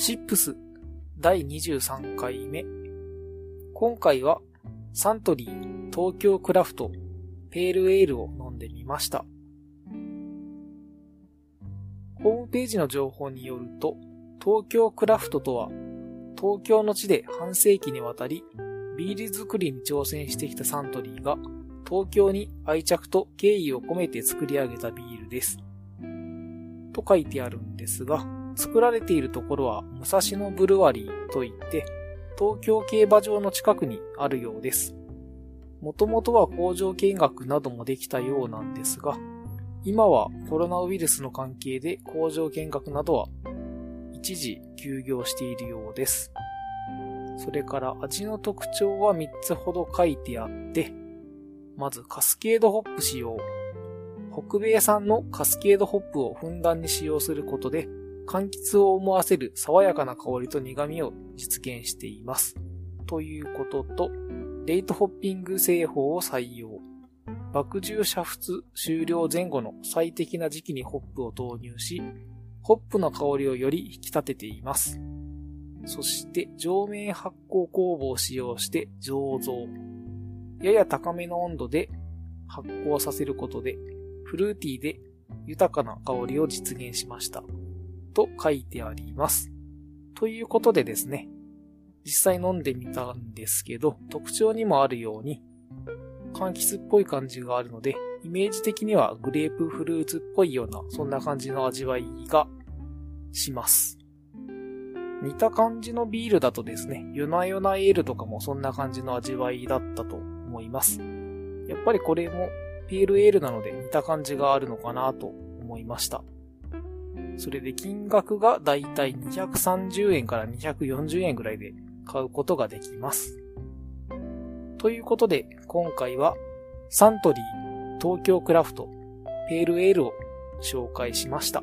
シップス第23回目。今回はサントリー東京クラフトペールエールを飲んでみました。ホームページの情報によると、東京クラフトとは、東京の地で半世紀にわたり、ビール作りに挑戦してきたサントリーが、東京に愛着と敬意を込めて作り上げたビールです。と書いてあるんですが、作られているところは武蔵野ブルワリーといって、東京競馬場の近くにあるようです。もともとは工場見学などもできたようなんですが、今はコロナウイルスの関係で工場見学などは一時休業しているようです。それから味の特徴は3つほど書いてあって、まずカスケードホップ使用。北米産のカスケードホップをふんだんに使用することで、柑橘を思わせる爽やかな香りと苦味を実現しています。ということと、レイトホッピング製法を採用。爆汁煮沸終了前後の最適な時期にホップを投入し、ホップの香りをより引き立てています。そして、上面発酵酵母を使用して醸造。やや高めの温度で発酵させることで、フルーティーで豊かな香りを実現しました。と書いてあります。ということでですね、実際飲んでみたんですけど、特徴にもあるように、柑橘っぽい感じがあるので、イメージ的にはグレープフルーツっぽいような、そんな感じの味わいがします。似た感じのビールだとですね、夜な夜なエールとかもそんな感じの味わいだったと思います。やっぱりこれもペールエールなので似た感じがあるのかなと思いました。それで金額がだいたい230円から240円ぐらいで買うことができます。ということで、今回はサントリー東京クラフトペールエールを紹介しました。